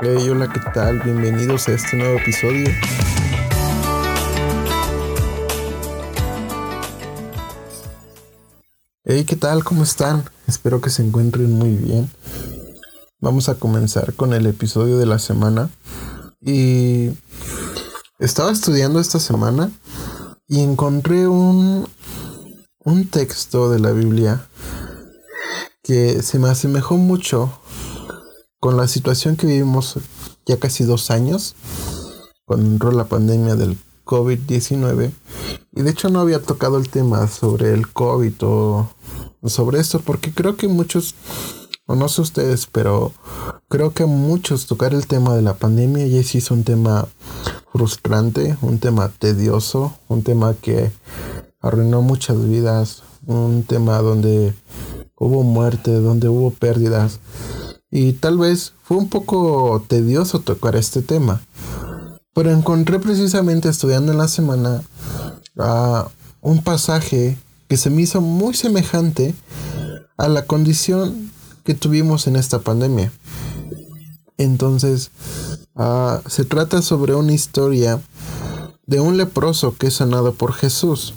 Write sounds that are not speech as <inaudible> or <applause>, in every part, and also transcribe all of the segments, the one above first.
Hey, hola, ¿qué tal? Bienvenidos a este nuevo episodio. Hey, ¿qué tal? ¿Cómo están? Espero que se encuentren muy bien. Vamos a comenzar con el episodio de la semana. Y estaba estudiando esta semana y encontré un, un texto de la Biblia que se me asemejó mucho con la situación que vivimos ya casi dos años, cuando la pandemia del COVID-19. Y de hecho no había tocado el tema sobre el COVID o sobre esto, porque creo que muchos, o no sé ustedes, pero creo que muchos tocar el tema de la pandemia ya sí es un tema frustrante, un tema tedioso, un tema que arruinó muchas vidas, un tema donde hubo muerte, donde hubo pérdidas. Y tal vez fue un poco tedioso tocar este tema. Pero encontré precisamente estudiando en la semana a un pasaje que se me hizo muy semejante a la condición que tuvimos en esta pandemia. Entonces, ah, se trata sobre una historia de un leproso que es sanado por Jesús.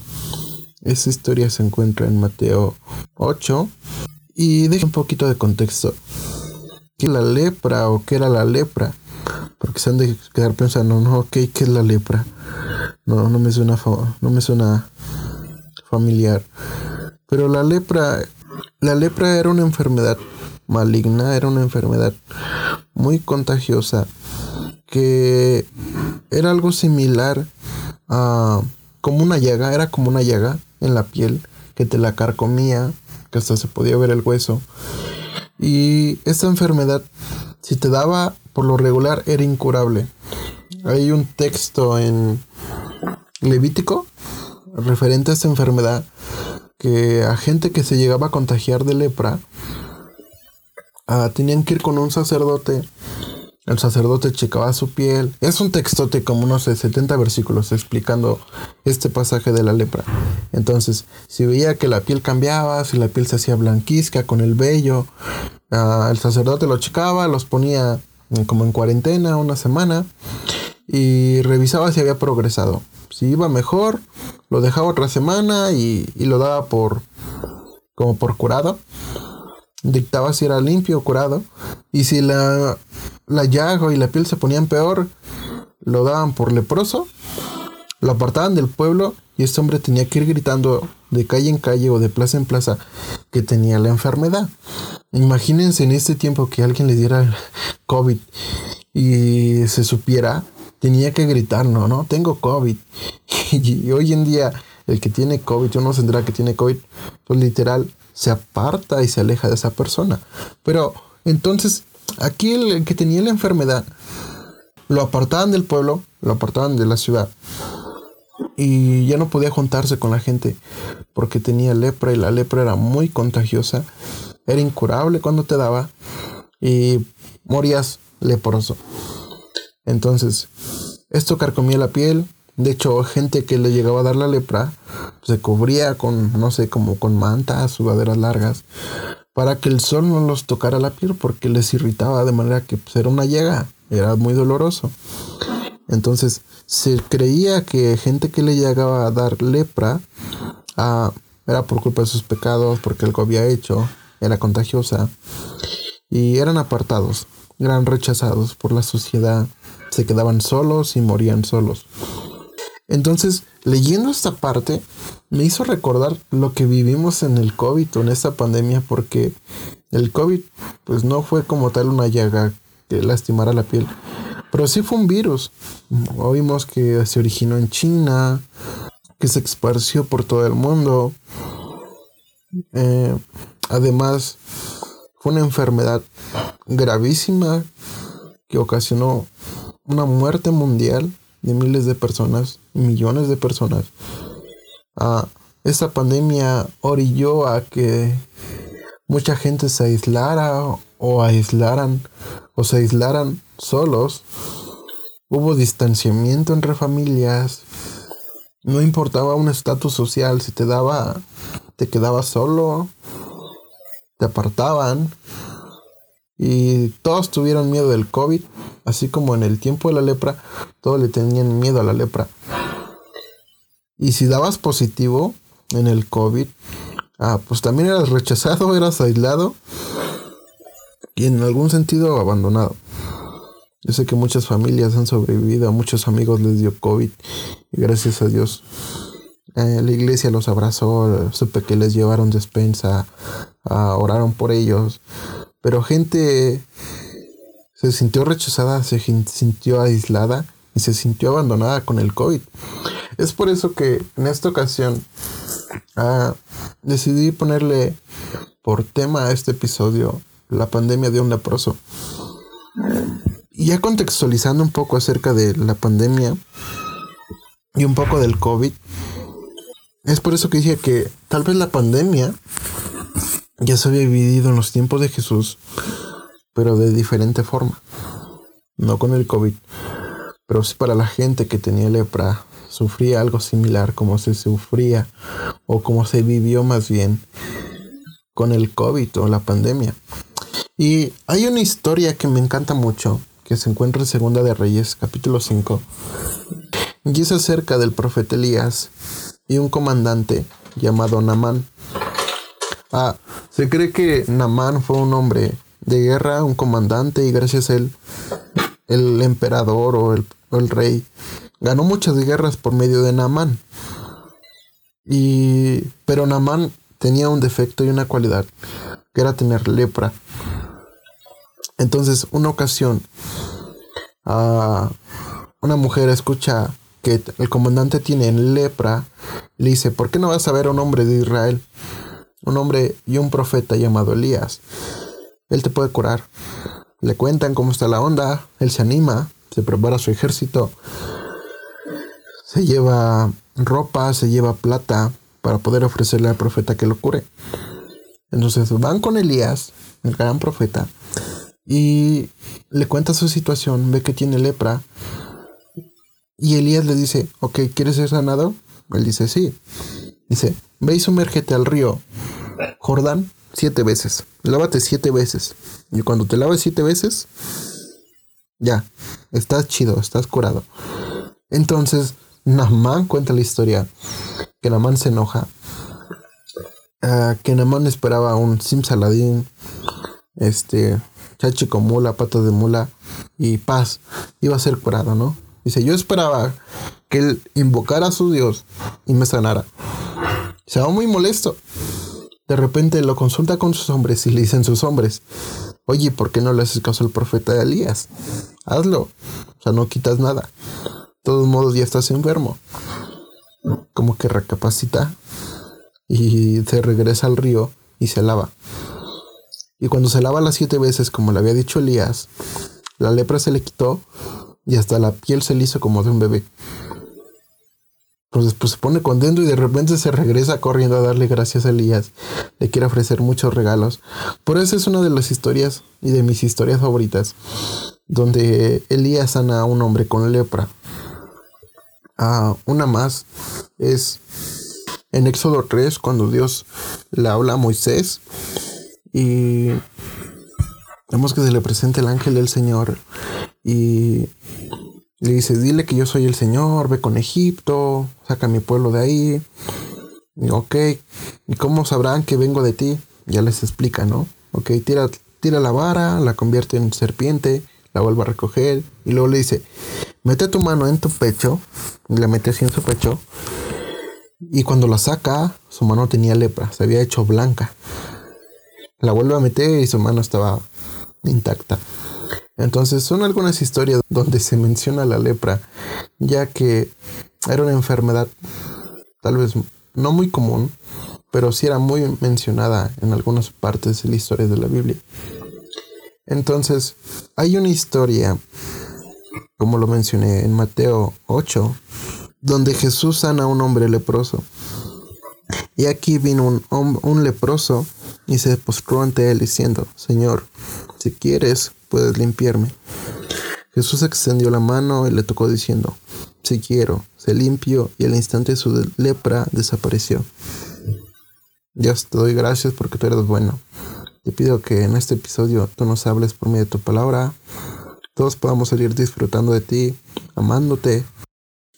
Esa historia se encuentra en Mateo 8. Y deje un poquito de contexto. ¿Qué es la lepra o qué era la lepra? Porque se han de quedar pensando, no, ok, ¿qué es la lepra? No, no me suena, no me suena familiar. Pero la lepra, la lepra era una enfermedad maligna, era una enfermedad muy contagiosa que era algo similar a como una llaga, era como una llaga en la piel que te la carcomía, que hasta se podía ver el hueso. Y esta enfermedad, si te daba por lo regular, era incurable. Hay un texto en Levítico referente a esta enfermedad que a gente que se llegaba a contagiar de lepra ah, tenían que ir con un sacerdote el sacerdote checaba su piel. Es un textote como unos 70 versículos explicando este pasaje de la lepra. Entonces, si veía que la piel cambiaba, si la piel se hacía blanquizca con el vello, ah, el sacerdote lo checaba, los ponía como en cuarentena una semana y revisaba si había progresado. Si iba mejor, lo dejaba otra semana y, y lo daba por como por curado dictaba si era limpio o curado. Y si la, la llaga y la piel se ponían peor, lo daban por leproso, lo apartaban del pueblo y este hombre tenía que ir gritando de calle en calle o de plaza en plaza que tenía la enfermedad. Imagínense en este tiempo que alguien le diera COVID y se supiera, tenía que gritar, no, no, tengo COVID. <laughs> Y, hoy en día el que tiene COVID, uno tendrá que tiene COVID, pues literal, se aparta y se aleja de esa persona. Pero entonces, aquí el que tenía la enfermedad, lo apartaban del pueblo, lo apartaban de la ciudad. Y ya no podía juntarse con la gente porque tenía lepra y la lepra era muy contagiosa. Era incurable cuando te daba y morías leproso. Entonces, esto carcomía la piel, de hecho, gente que le llegaba a dar la lepra se cubría con, no sé, como con mantas, sudaderas largas, para que el sol no los tocara la piel porque les irritaba de manera que pues, era una llaga, era muy doloroso. Entonces, se creía que gente que le llegaba a dar lepra ah, era por culpa de sus pecados, porque algo había hecho, era contagiosa, y eran apartados, eran rechazados por la sociedad, se quedaban solos y morían solos. Entonces, leyendo esta parte, me hizo recordar lo que vivimos en el COVID en esta pandemia, porque el COVID, pues no fue como tal una llaga que lastimara la piel, pero sí fue un virus. Oímos que se originó en China, que se esparció por todo el mundo. Eh, además, fue una enfermedad gravísima que ocasionó una muerte mundial de miles de personas, millones de personas. Ah, esta pandemia orilló a que mucha gente se aislara o aislaran o se aislaran solos. Hubo distanciamiento entre familias. No importaba un estatus social, si te daba, te quedabas solo, te apartaban. Y todos tuvieron miedo del COVID, así como en el tiempo de la lepra, todos le tenían miedo a la lepra. Y si dabas positivo en el COVID, ah, pues también eras rechazado, <laughs> eras aislado y en algún sentido abandonado. Yo sé que muchas familias han sobrevivido, a muchos amigos les dio COVID y gracias a Dios eh, la iglesia los abrazó, supe que les llevaron despensa, uh, oraron por ellos, pero gente se sintió rechazada, se sintió aislada y se sintió abandonada con el COVID. Es por eso que en esta ocasión uh, decidí ponerle por tema a este episodio la pandemia de un leproso. Ya contextualizando un poco acerca de la pandemia y un poco del COVID, es por eso que dije que tal vez la pandemia ya se había vivido en los tiempos de Jesús, pero de diferente forma. No con el COVID, pero sí para la gente que tenía lepra, sufría algo similar como se sufría o como se vivió más bien con el COVID o la pandemia. Y hay una historia que me encanta mucho, que se encuentra en Segunda de Reyes, capítulo 5, y es acerca del profeta Elías y un comandante llamado Namán. Ah, se cree que Namán fue un hombre de guerra, un comandante, y gracias a él, el emperador o el, el rey ganó muchas guerras por medio de Namán. Y, pero Namán tenía un defecto y una cualidad, que era tener lepra. Entonces, una ocasión, uh, una mujer escucha que el comandante tiene lepra, le dice, ¿por qué no vas a ver a un hombre de Israel? Un hombre y un profeta llamado Elías. Él te puede curar. Le cuentan cómo está la onda, él se anima, se prepara su ejército, se lleva ropa, se lleva plata para poder ofrecerle al profeta que lo cure. Entonces van con Elías, el gran profeta, y le cuenta su situación, ve que tiene lepra. Y Elías le dice, ok, ¿quieres ser sanado? Él dice, sí. Dice, ve y sumérgete al río Jordán siete veces. Lávate siete veces. Y cuando te laves siete veces, ya, estás chido, estás curado. Entonces, Namán cuenta la historia. Que Namán se enoja. Uh, que Namán esperaba un simsaladín. Este, chachi con mula, pato de mula y paz, iba a ser curado, ¿no? Dice, yo esperaba que él invocara a su Dios y me sanara. Se va muy molesto. De repente lo consulta con sus hombres y le dicen sus hombres, oye, ¿por qué no le haces caso al profeta de Elías? Hazlo. O sea, no quitas nada. De todos modos, ya estás enfermo. Como que recapacita y se regresa al río y se lava. Y cuando se lava las siete veces, como le había dicho Elías, la lepra se le quitó y hasta la piel se le hizo como de un bebé. Entonces pues se pone contento y de repente se regresa corriendo a darle gracias a Elías. Le quiere ofrecer muchos regalos. Por eso es una de las historias y de mis historias favoritas. Donde Elías sana a un hombre con lepra. Ah, una más es en Éxodo 3 cuando Dios le habla a Moisés y vemos que se le presenta el ángel del Señor y le dice, dile que yo soy el Señor, ve con Egipto, saca mi pueblo de ahí. Y, ok, ¿y cómo sabrán que vengo de ti? Ya les explica, ¿no? Ok, tira, tira la vara, la convierte en serpiente, la vuelve a recoger y luego le dice, mete tu mano en tu pecho, y la mete así en su pecho. Y cuando la saca, su mano tenía lepra, se había hecho blanca. La vuelve a meter y su mano estaba intacta. Entonces son algunas historias donde se menciona la lepra, ya que era una enfermedad tal vez no muy común, pero sí era muy mencionada en algunas partes de la historia de la Biblia. Entonces, hay una historia, como lo mencioné en Mateo 8, donde Jesús sana a un hombre leproso. Y aquí vino un, un leproso y se postró ante él diciendo, Señor, si quieres, puedes limpiarme. Jesús extendió la mano y le tocó diciendo, si quiero, se limpió y al instante su lepra desapareció. Dios, te doy gracias porque tú eres bueno. Te pido que en este episodio tú nos hables por medio de tu palabra, todos podamos seguir disfrutando de ti, amándote,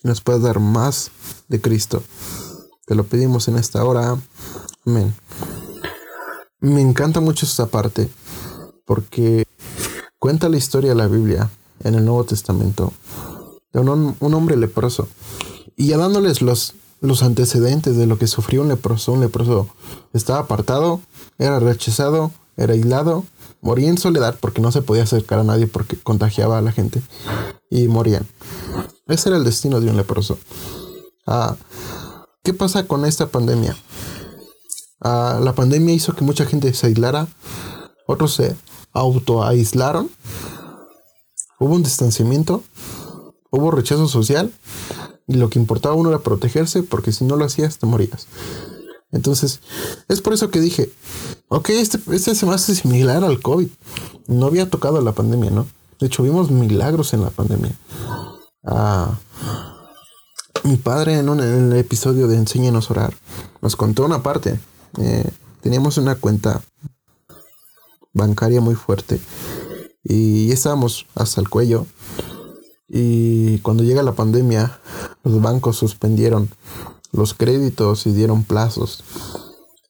y nos puedas dar más de Cristo. Te lo pedimos en esta hora. Amén. Me encanta mucho esta parte porque cuenta la historia de la Biblia en el Nuevo Testamento de un, hombre leproso y ya dándoles los, antecedentes de lo que sufrió un leproso. Un leproso estaba apartado, era rechazado, era aislado, moría en soledad porque no se podía acercar a nadie porque contagiaba a la gente y morían. Ese era el destino de un leproso. Ah, ¿Qué pasa con esta pandemia? Ah, la pandemia hizo que mucha gente se aislara, otros se autoaislaron, hubo un distanciamiento, hubo rechazo social y lo que importaba uno era protegerse porque si no lo hacías te morías. Entonces, es por eso que dije, ok, este, este se me hace similar al COVID. No había tocado la pandemia, ¿no? De hecho, vimos milagros en la pandemia. Ah, mi padre en, un, el episodio de Enséñanos a orar nos contó una parte. Eh, teníamos una cuenta bancaria muy fuerte y estábamos hasta el cuello. Y cuando llega la pandemia, los bancos suspendieron los créditos y dieron plazos.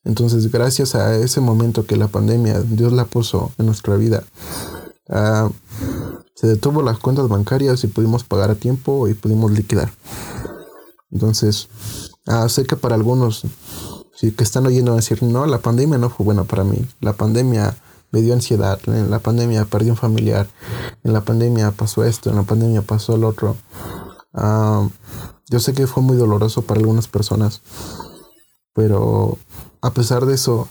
Entonces, gracias a ese momento que la pandemia, Dios la puso en nuestra vida, ah, se detuvo las cuentas bancarias y pudimos pagar a tiempo y pudimos liquidar. Entonces, ah, sé que para algunos que están oyendo decir, no, la pandemia no fue buena para mí. La pandemia me dio ansiedad. En la pandemia perdí un familiar. En la pandemia pasó esto. En la pandemia pasó el otro. Ah, yo sé que fue muy doloroso para algunas personas, pero a pesar de eso,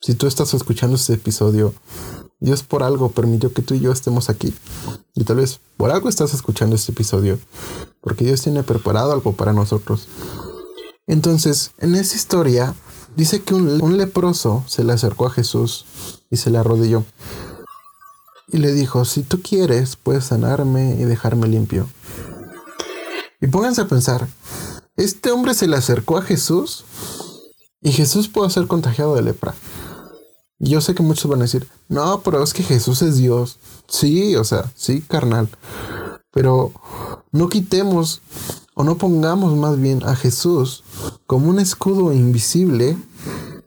si tú estás escuchando este episodio, Dios por algo permitió que tú y yo estemos aquí. Y tal vez por algo estás escuchando este episodio, porque Dios tiene preparado algo para nosotros. Entonces, en esa historia, dice que un, leproso se le acercó a Jesús y se le arrodilló. Y le dijo, si tú quieres, puedes sanarme y dejarme limpio. Y pónganse a pensar, este hombre se le acercó a Jesús y Jesús pudo ser contagiado de lepra. Yo sé que muchos van a decir, no, pero es que Jesús es Dios. Sí, o sea, sí, carnal. Pero no quitemos o no pongamos más bien a Jesús como un escudo invisible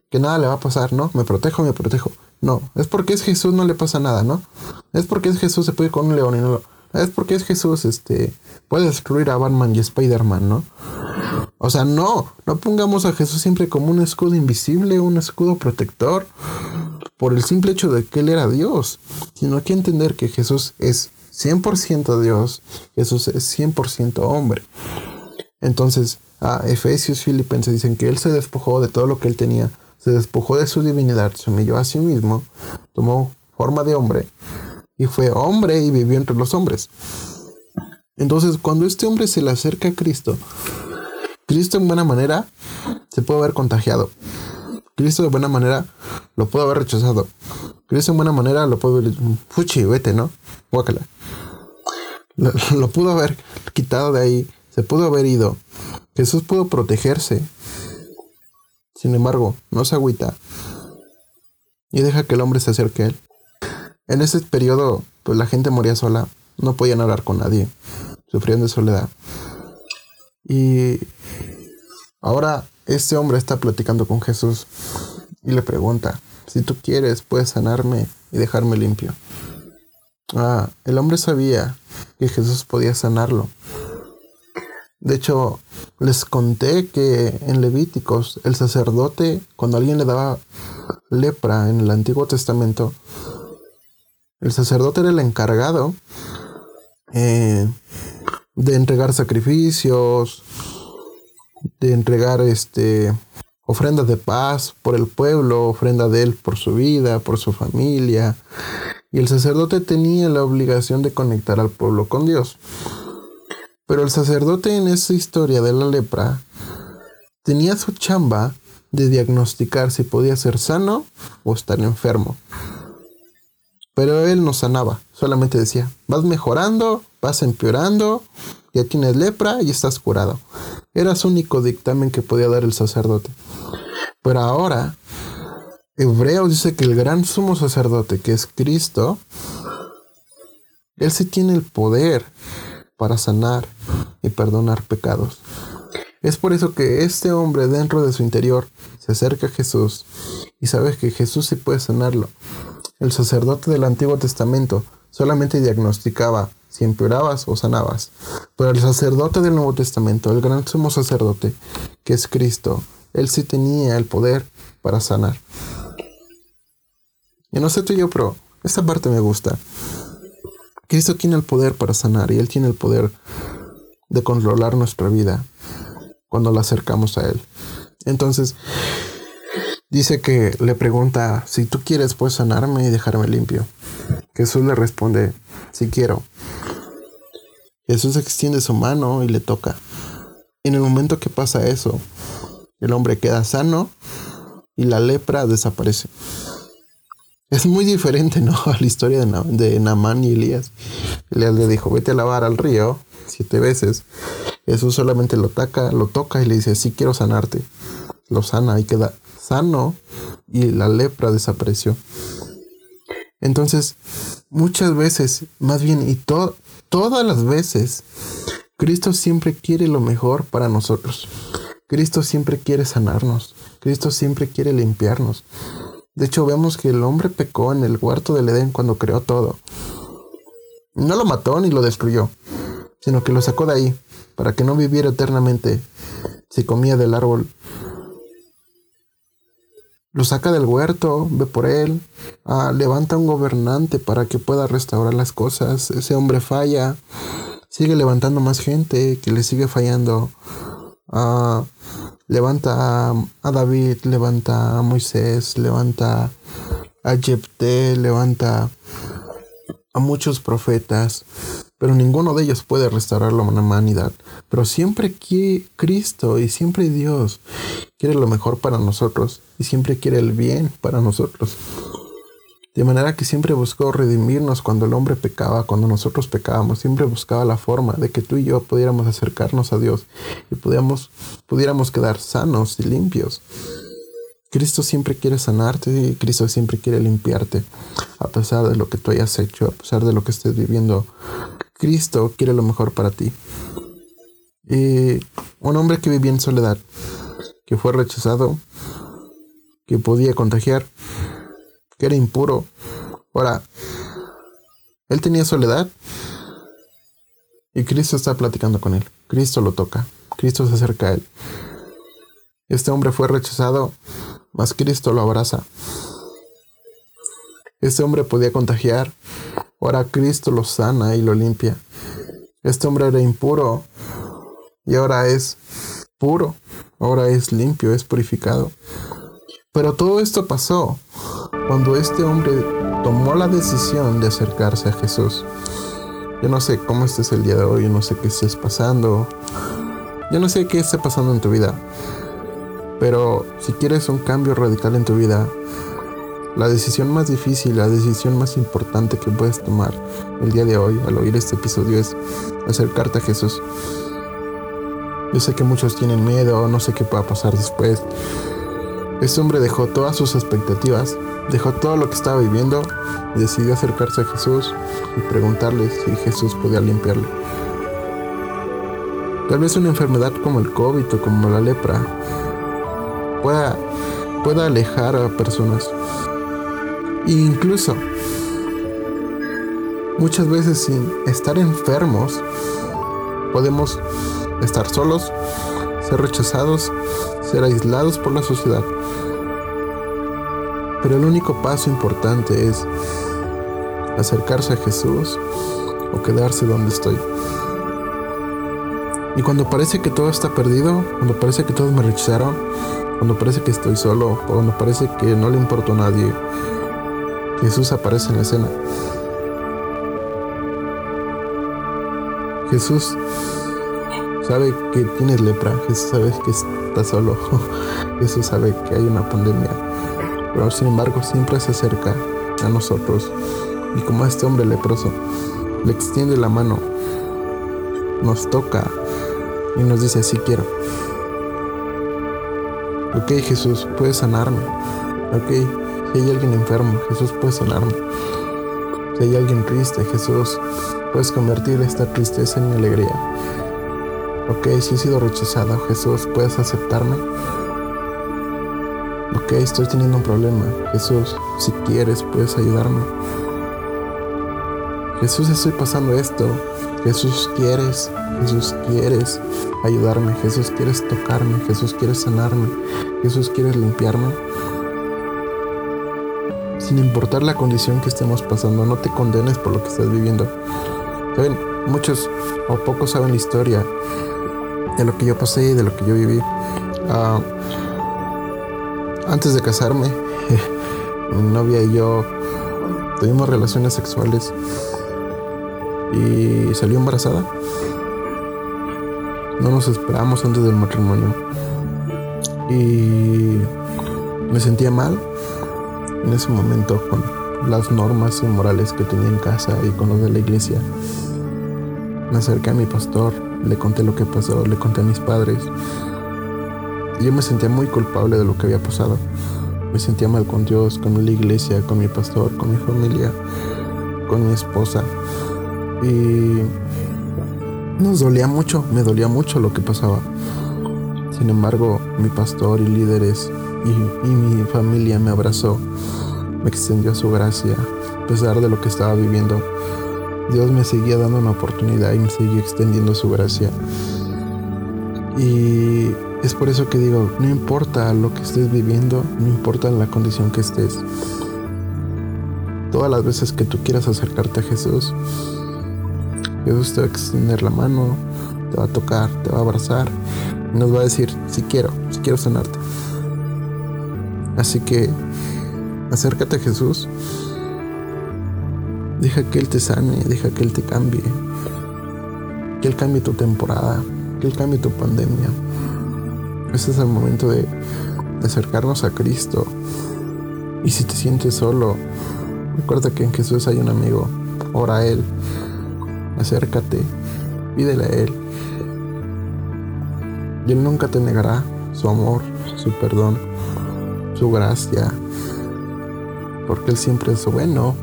que nada le va a pasar, ¿no? Me protejo, me protejo. No, es porque es Jesús, no le pasa nada, ¿no? Es porque es Jesús, se puede con un león y no lo es porque es Jesús, este, puede destruir a Batman y Spider-Man, ¿no? O sea, no, no pongamos a Jesús siempre como un escudo invisible, un escudo protector, por el simple hecho de que Él era Dios, sino hay que entender que Jesús es 100% Dios, Jesús es 100% hombre. Entonces, a Efesios, Filipenses dicen que Él se despojó de todo lo que Él tenía, se despojó de su divinidad, se humilló a sí mismo, tomó forma de hombre y fue hombre y vivió entre los hombres. Entonces, cuando este hombre se le acerca a Cristo, Cristo en buena manera se puede haber contagiado. Cristo de buena manera lo puede haber rechazado. Cristo en buena manera lo puede haber fuchi, vete, ¿no? Guácala. <laughs> Lo, pudo haber quitado de ahí, se pudo haber ido. Jesús pudo protegerse. Sin embargo, no se agüita y deja que el hombre se acerque a él. En ese periodo, pues la gente moría sola, no podían hablar con nadie, sufrían de soledad. Y ahora este hombre está platicando con Jesús y le pregunta, si tú quieres, puedes sanarme y dejarme limpio. Ah, el hombre sabía que Jesús podía sanarlo. De hecho, les conté que en Levíticos el sacerdote, cuando alguien le daba lepra en el Antiguo Testamento, el sacerdote era el encargado eh, de entregar sacrificios, de entregar este ofrendas de paz por el pueblo, ofrenda de él por su vida, por su familia. Y el sacerdote tenía la obligación de conectar al pueblo con Dios. Pero el sacerdote en esa historia de la lepra tenía su chamba de diagnosticar si podía ser sano o estar enfermo. Pero él no sanaba, solamente decía, vas mejorando, vas empeorando, ya tienes lepra y estás curado. Era su único dictamen que podía dar el sacerdote. Pero ahora, Hebreos dice que el gran sumo sacerdote, que es Cristo, Él sí tiene el poder para sanar y perdonar pecados. Es por eso que este hombre dentro de su interior se acerca a Jesús y sabe que Jesús sí puede sanarlo. El sacerdote del Antiguo Testamento solamente diagnosticaba si empeorabas o sanabas. Pero el sacerdote del Nuevo Testamento, el gran sumo sacerdote, que es Cristo, él sí tenía el poder para sanar. Y no sé tú y yo, pero esta parte me gusta. Cristo tiene el poder para sanar y Él tiene el poder de controlar nuestra vida cuando la acercamos a Él. Entonces, dice que le pregunta, si tú quieres, puedes sanarme y dejarme limpio. Jesús le responde, si quiero. Jesús extiende su mano y le toca. En el momento que pasa eso, el hombre queda sano y la lepra desaparece. Es muy diferente, ¿no? <laughs> A la historia de, de Namán y Elías. Elías le dijo, vete a lavar al río siete veces. Jesús solamente lo toca, lo toca y le dice, sí quiero sanarte. Lo sana y queda sano y la lepra desapareció. Entonces, muchas veces, más bien, y todas las veces, Cristo siempre quiere lo mejor para nosotros. Cristo siempre quiere sanarnos. Cristo siempre quiere limpiarnos. De hecho, vemos que el hombre pecó en el huerto del Edén cuando creó todo. No lo mató ni lo destruyó, sino que lo sacó de ahí para que no viviera eternamente si comía del árbol lo saca del huerto, ve por él, ah, levanta un gobernante para que pueda restaurar las cosas. Ese hombre falla, sigue levantando más gente que le sigue fallando. Ah, levanta a, David, levanta a Moisés, levanta a Jepté, levanta a muchos profetas pero ninguno de ellos puede restaurar la humanidad. Pero siempre que Cristo y siempre Dios quiere lo mejor para nosotros y siempre quiere el bien para nosotros. De manera que siempre buscó redimirnos cuando el hombre pecaba, cuando nosotros pecábamos, siempre buscaba la forma de que tú y yo pudiéramos acercarnos a Dios y pudiéramos, pudiéramos quedar sanos y limpios. Cristo siempre quiere sanarte y Cristo siempre quiere limpiarte, a pesar de lo que tú hayas hecho, a pesar de lo que estés viviendo. Cristo quiere lo mejor para ti. Y un hombre que vivía en soledad, que fue rechazado, que podía contagiar, que era impuro. Ahora, él tenía soledad y Cristo está platicando con él. Cristo lo toca. Cristo se acerca a él. Este hombre fue rechazado mas Cristo lo abraza. Este hombre podía contagiar, ahora Cristo lo sana y lo limpia. Este hombre era impuro y ahora es puro, ahora es limpio, es purificado. Pero todo esto pasó cuando este hombre tomó la decisión de acercarse a Jesús. Yo no sé cómo estés el día de hoy, yo no sé qué estés pasando, yo no sé qué esté pasando en tu vida. Pero si quieres un cambio radical en tu vida, la decisión más difícil, la decisión más importante que puedes tomar el día de hoy al oír este episodio es acercarte a Jesús. Yo sé que muchos tienen miedo, no sé qué pueda pasar después. Este hombre dejó todas sus expectativas, dejó todo lo que estaba viviendo y decidió acercarse a Jesús y preguntarle si Jesús podía limpiarle. Tal vez una enfermedad como el COVID o como la lepra pueda, pueda alejar a personas. E incluso, muchas veces sin estar enfermos, podemos estar solos, ser rechazados, ser aislados por la sociedad. Pero el único paso importante es acercarse a Jesús o quedarse donde estoy. Y cuando parece que todo está perdido, cuando parece que todos me rechazaron, cuando parece que estoy solo, cuando parece que no le importo a nadie, Jesús aparece en la escena. Jesús sabe que tienes lepra, Jesús sabe que estás solo, <laughs> Jesús sabe que hay una pandemia, pero sin embargo siempre se acerca a nosotros y como a este hombre leproso, le extiende la mano, nos toca y nos dice, sí quiero. Ok, Jesús, puedes sanarme. Ok, Si hay alguien enfermo, Jesús puede sanarme. Si hay alguien triste, Jesús, puedes convertir esta tristeza en mi alegría. Ok, si he sido rechazado, Jesús, puedes aceptarme. Ok, estoy teniendo un problema. Jesús, si quieres, puedes ayudarme. Jesús, estoy pasando esto. Jesús, quieres, Jesús, quieres ayudarme. Jesús, quieres tocarme. Jesús, quieres sanarme. Jesús, quieres limpiarme. Sin importar la condición que estemos pasando, no te condenes por lo que estás viviendo. Saben, muchos o pocos saben la historia de lo que yo pasé y de lo que yo viví. Uh, antes de casarme, <laughs> mi novia y yo tuvimos relaciones sexuales y salió embarazada. No nos esperamos antes del matrimonio. Y me sentía mal en ese momento con las normas y morales que tenía en casa y con los de la iglesia. Me acerqué a mi pastor, le conté lo que pasó, le conté a mis padres. Yo me sentía muy culpable de lo que había pasado. Me sentía mal con Dios, con la iglesia, con mi pastor, con mi familia, con mi esposa. Y nos dolía mucho, me dolía mucho lo que pasaba. Sin embargo, mi pastor y líderes y, y, mi familia me abrazó, me extendió su gracia, a pesar de lo que estaba viviendo. Dios me seguía dando una oportunidad y me seguía extendiendo su gracia. Y es por eso que digo, no importa lo que estés viviendo, no importa la condición que estés. Todas las veces que tú quieras acercarte a Jesús, Jesús te va a extender la mano, te va a tocar, te va a abrazar y nos va a decir, si quiero, si quiero sanarte. Así que acércate a Jesús, deja que Él te sane, deja que Él te cambie, que Él cambie tu temporada, que Él cambie tu pandemia. Este es el momento de, de acercarnos a Cristo. Y si te sientes solo, recuerda que en Jesús hay un amigo, ora a Él acércate, pídele a Él. Y Él nunca te negará su amor, su perdón, su gracia, porque Él siempre es bueno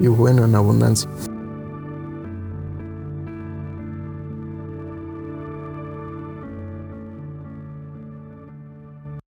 y bueno en abundancia.